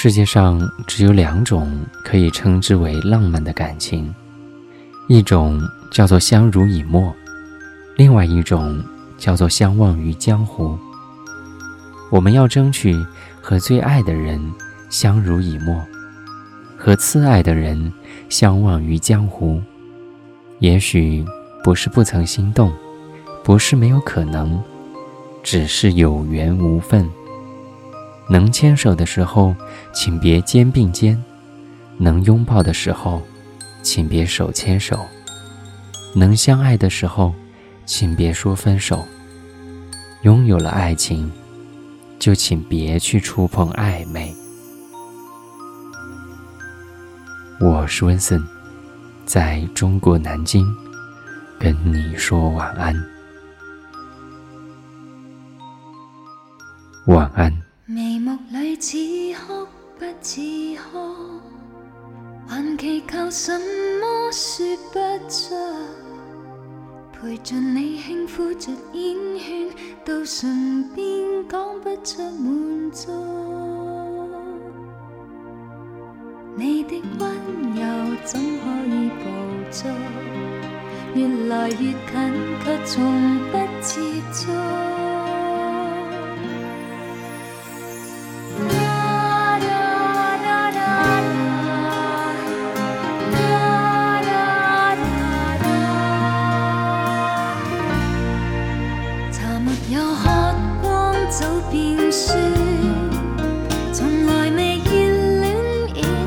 世界上只有两种可以称之为浪漫的感情，一种叫做相濡以沫，另外一种叫做相忘于江湖。我们要争取和最爱的人相濡以沫，和次爱的人相忘于江湖。也许不是不曾心动，不是没有可能，只是有缘无分。能牵手的时候，请别肩并肩；能拥抱的时候，请别手牵手；能相爱的时候，请别说分手。拥有了爱情，就请别去触碰暧昧。我是温森，在中国南京跟你说晚安。晚安。眉目里似哭不似哭，还祈求什么说不出。陪着你轻抚着烟圈，到唇边讲不出满足。你的温柔怎可以捕捉，越来越近却从不接触。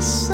coração.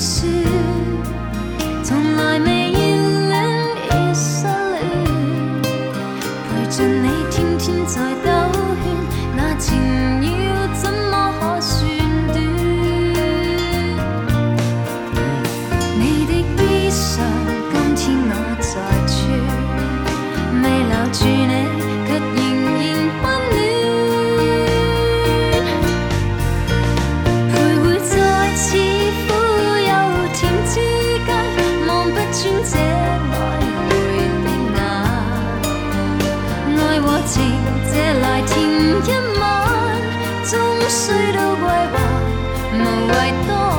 是。須都歸還，無謂多。